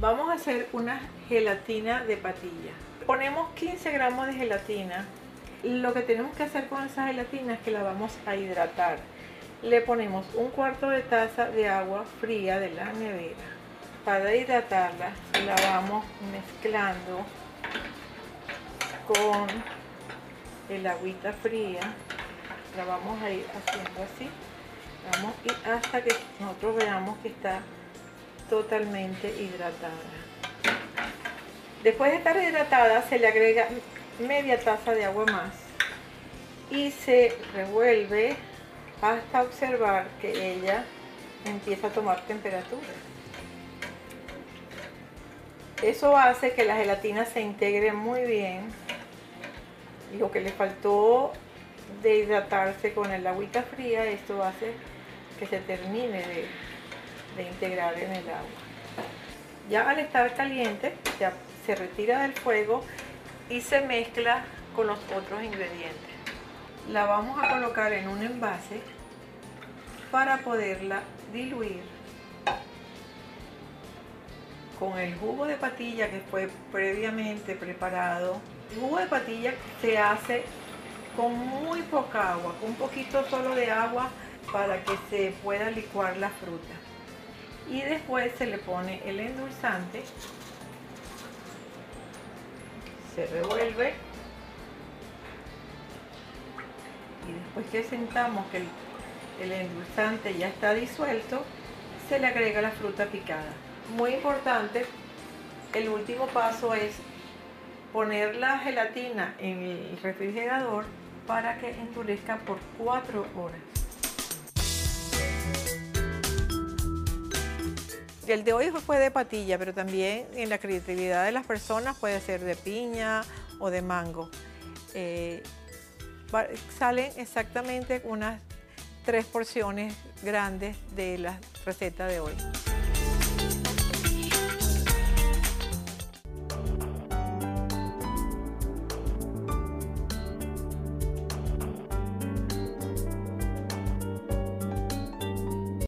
Vamos a hacer una gelatina de patilla. Ponemos 15 gramos de gelatina. Lo que tenemos que hacer con esa gelatina es que la vamos a hidratar. Le ponemos un cuarto de taza de agua fría de la nevera. Para hidratarla la vamos mezclando con el agüita fría. La vamos a ir haciendo así. Vamos y hasta que nosotros veamos que está totalmente hidratada. Después de estar hidratada se le agrega media taza de agua más y se revuelve hasta observar que ella empieza a tomar temperatura. Eso hace que la gelatina se integre muy bien. Lo que le faltó de hidratarse con el agüita fría, esto hace que se termine de, de integrar en el agua. Ya al estar caliente, ya se retira del fuego y se mezcla con los otros ingredientes. La vamos a colocar en un envase para poderla diluir con el jugo de patilla que fue previamente preparado. Jugo de patilla se hace con muy poca agua, con un poquito solo de agua para que se pueda licuar la fruta. Y después se le pone el endulzante. Se revuelve. Y después que sentamos que el endulzante ya está disuelto se le agrega la fruta picada. Muy importante el último paso es poner la gelatina en el refrigerador para que endurezca por 4 horas El de hoy fue de patilla, pero también en la creatividad de las personas puede ser de piña o de mango. Eh, salen exactamente unas tres porciones grandes de la receta de hoy.